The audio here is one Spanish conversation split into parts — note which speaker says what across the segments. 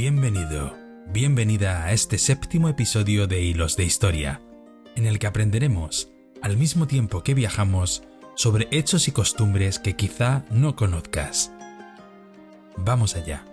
Speaker 1: Bienvenido, bienvenida a este séptimo episodio de Hilos de Historia, en el que aprenderemos, al mismo tiempo que viajamos, sobre hechos y costumbres que quizá no conozcas. Vamos allá.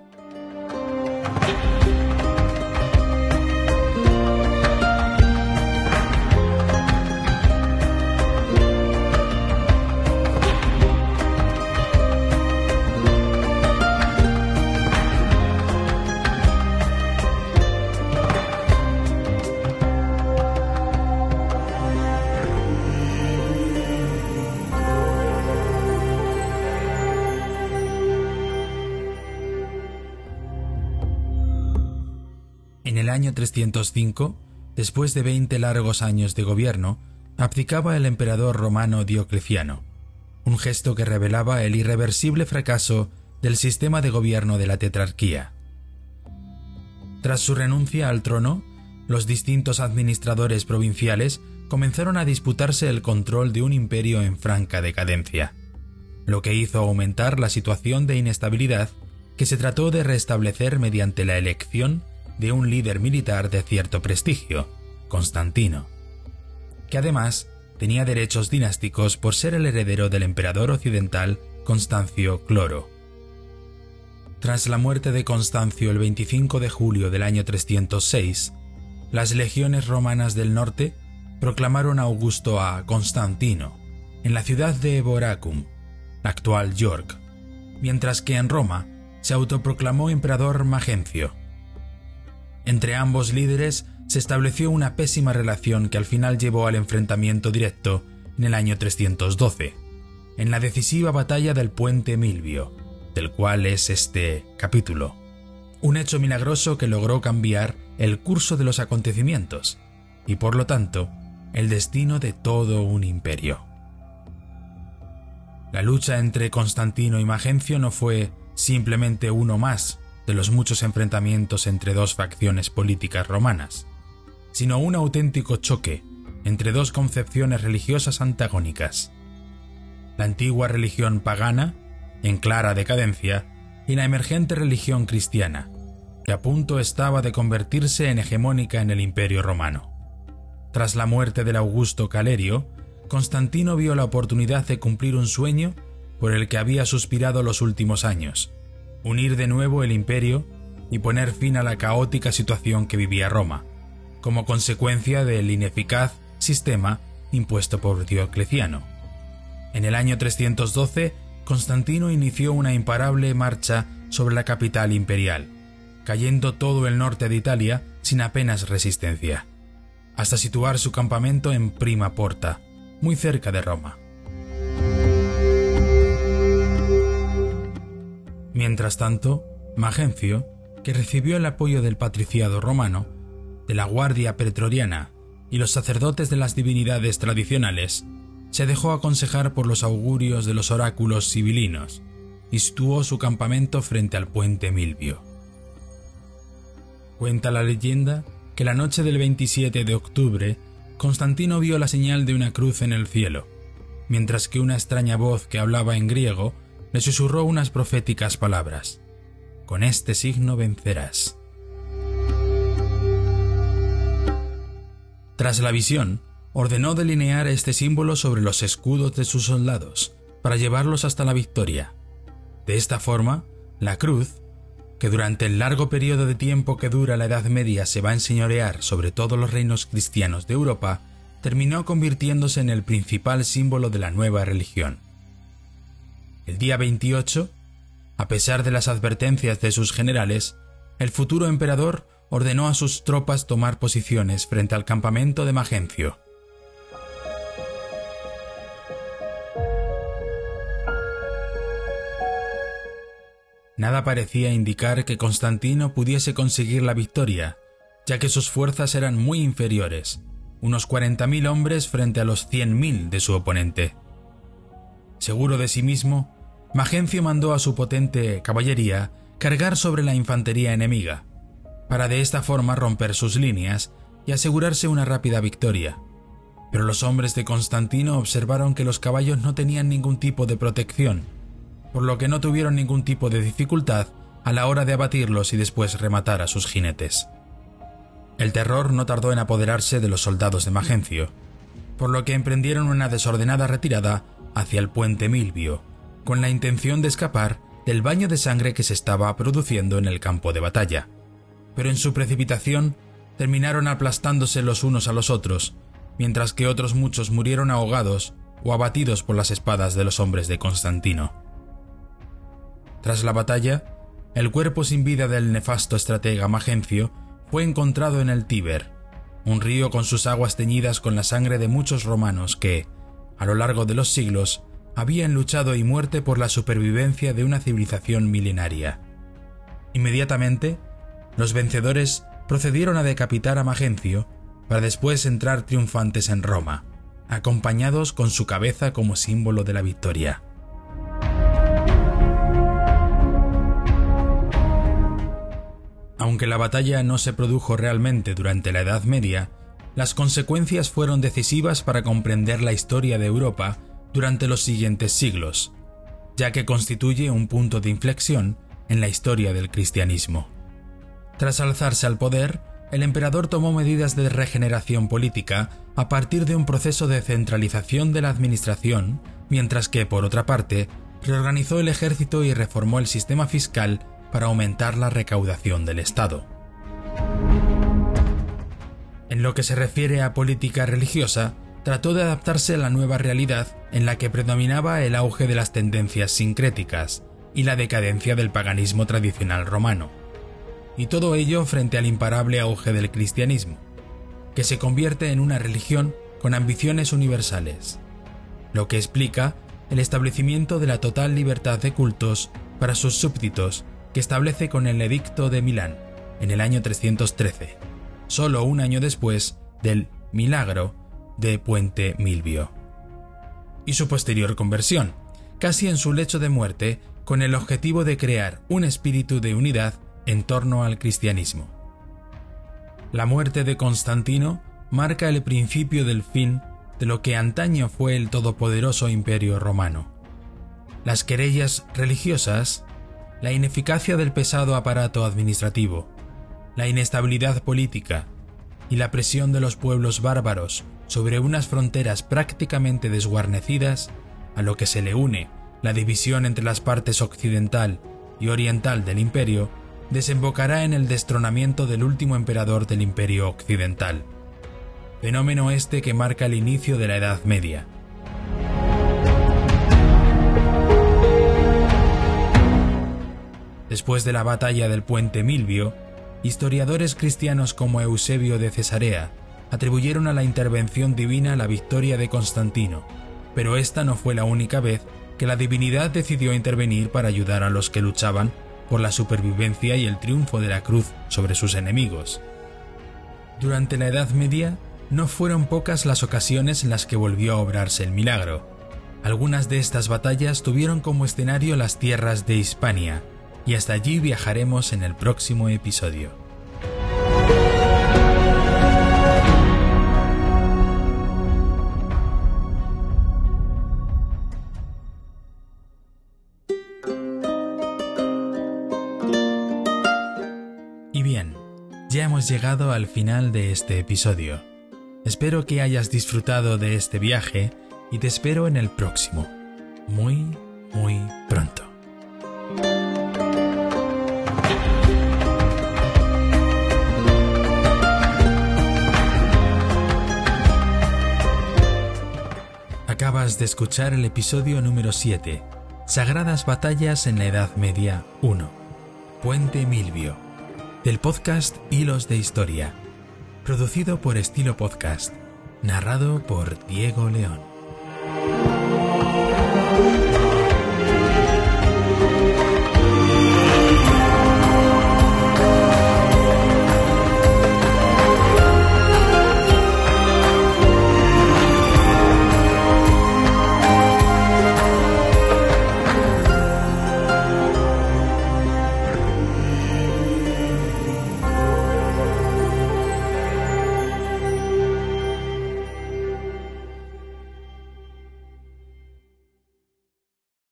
Speaker 1: Año 305, después de 20 largos años de gobierno, abdicaba el emperador romano Diocleciano, un gesto que revelaba el irreversible fracaso del sistema de gobierno de la tetrarquía. Tras su renuncia al trono, los distintos administradores provinciales comenzaron a disputarse el control de un imperio en franca decadencia, lo que hizo aumentar la situación de inestabilidad que se trató de restablecer mediante la elección de un líder militar de cierto prestigio, Constantino, que además tenía derechos dinásticos por ser el heredero del emperador occidental Constancio Cloro. Tras la muerte de Constancio el 25 de julio del año 306, las legiones romanas del norte proclamaron a Augusto a Constantino en la ciudad de Eboracum, la actual York, mientras que en Roma se autoproclamó emperador Magencio. Entre ambos líderes se estableció una pésima relación que al final llevó al enfrentamiento directo en el año 312, en la decisiva batalla del puente Milvio, del cual es este capítulo. Un hecho milagroso que logró cambiar el curso de los acontecimientos y por lo tanto el destino de todo un imperio. La lucha entre Constantino y Magencio no fue simplemente uno más de los muchos enfrentamientos entre dos facciones políticas romanas, sino un auténtico choque entre dos concepciones religiosas antagónicas. La antigua religión pagana, en clara decadencia, y la emergente religión cristiana, que a punto estaba de convertirse en hegemónica en el imperio romano. Tras la muerte del Augusto Calerio, Constantino vio la oportunidad de cumplir un sueño por el que había suspirado los últimos años, unir de nuevo el imperio y poner fin a la caótica situación que vivía Roma, como consecuencia del ineficaz sistema impuesto por Diocleciano. En el año 312, Constantino inició una imparable marcha sobre la capital imperial, cayendo todo el norte de Italia sin apenas resistencia, hasta situar su campamento en Prima Porta, muy cerca de Roma. Mientras tanto, Magencio, que recibió el apoyo del patriciado romano, de la guardia pretoriana y los sacerdotes de las divinidades tradicionales, se dejó aconsejar por los augurios de los oráculos civilinos y situó su campamento frente al puente Milvio. Cuenta la leyenda que la noche del 27 de octubre, Constantino vio la señal de una cruz en el cielo, mientras que una extraña voz que hablaba en griego le susurró unas proféticas palabras. Con este signo vencerás. Tras la visión, ordenó delinear este símbolo sobre los escudos de sus soldados, para llevarlos hasta la victoria. De esta forma, la cruz, que durante el largo periodo de tiempo que dura la Edad Media se va a enseñorear sobre todos los reinos cristianos de Europa, terminó convirtiéndose en el principal símbolo de la nueva religión. El día 28, a pesar de las advertencias de sus generales, el futuro emperador ordenó a sus tropas tomar posiciones frente al campamento de Magencio. Nada parecía indicar que Constantino pudiese conseguir la victoria, ya que sus fuerzas eran muy inferiores, unos 40.000 hombres frente a los 100.000 de su oponente. Seguro de sí mismo, Magencio mandó a su potente caballería cargar sobre la infantería enemiga, para de esta forma romper sus líneas y asegurarse una rápida victoria. Pero los hombres de Constantino observaron que los caballos no tenían ningún tipo de protección, por lo que no tuvieron ningún tipo de dificultad a la hora de abatirlos y después rematar a sus jinetes. El terror no tardó en apoderarse de los soldados de Magencio, por lo que emprendieron una desordenada retirada hacia el puente Milvio, con la intención de escapar del baño de sangre que se estaba produciendo en el campo de batalla. Pero en su precipitación terminaron aplastándose los unos a los otros, mientras que otros muchos murieron ahogados o abatidos por las espadas de los hombres de Constantino. Tras la batalla, el cuerpo sin vida del nefasto estratega Magencio fue encontrado en el Tíber, un río con sus aguas teñidas con la sangre de muchos romanos que, a lo largo de los siglos, habían luchado y muerte por la supervivencia de una civilización milenaria. Inmediatamente, los vencedores procedieron a decapitar a Magencio para después entrar triunfantes en Roma, acompañados con su cabeza como símbolo de la victoria. Aunque la batalla no se produjo realmente durante la Edad Media, las consecuencias fueron decisivas para comprender la historia de Europa durante los siguientes siglos, ya que constituye un punto de inflexión en la historia del cristianismo. Tras alzarse al poder, el emperador tomó medidas de regeneración política a partir de un proceso de centralización de la administración, mientras que, por otra parte, reorganizó el ejército y reformó el sistema fiscal para aumentar la recaudación del Estado. En lo que se refiere a política religiosa, trató de adaptarse a la nueva realidad en la que predominaba el auge de las tendencias sincréticas y la decadencia del paganismo tradicional romano. Y todo ello frente al imparable auge del cristianismo, que se convierte en una religión con ambiciones universales, lo que explica el establecimiento de la total libertad de cultos para sus súbditos que establece con el Edicto de Milán en el año 313, solo un año después del milagro de Puente Milvio. Y su posterior conversión, casi en su lecho de muerte, con el objetivo de crear un espíritu de unidad en torno al cristianismo. La muerte de Constantino marca el principio del fin de lo que antaño fue el todopoderoso imperio romano. Las querellas religiosas, la ineficacia del pesado aparato administrativo, la inestabilidad política y la presión de los pueblos bárbaros sobre unas fronteras prácticamente desguarnecidas, a lo que se le une la división entre las partes occidental y oriental del imperio, desembocará en el destronamiento del último emperador del imperio occidental, fenómeno este que marca el inicio de la Edad Media. Después de la batalla del puente Milvio, historiadores cristianos como Eusebio de Cesarea atribuyeron a la intervención divina la victoria de Constantino, pero esta no fue la única vez que la divinidad decidió intervenir para ayudar a los que luchaban por la supervivencia y el triunfo de la cruz sobre sus enemigos. Durante la Edad Media, no fueron pocas las ocasiones en las que volvió a obrarse el milagro. Algunas de estas batallas tuvieron como escenario las tierras de Hispania, y hasta allí viajaremos en el próximo episodio. Hemos llegado al final de este episodio. Espero que hayas disfrutado de este viaje y te espero en el próximo. Muy, muy pronto. Acabas de escuchar el episodio número 7, Sagradas Batallas en la Edad Media 1, Puente Milvio del podcast Hilos de Historia, producido por Estilo Podcast, narrado por Diego León.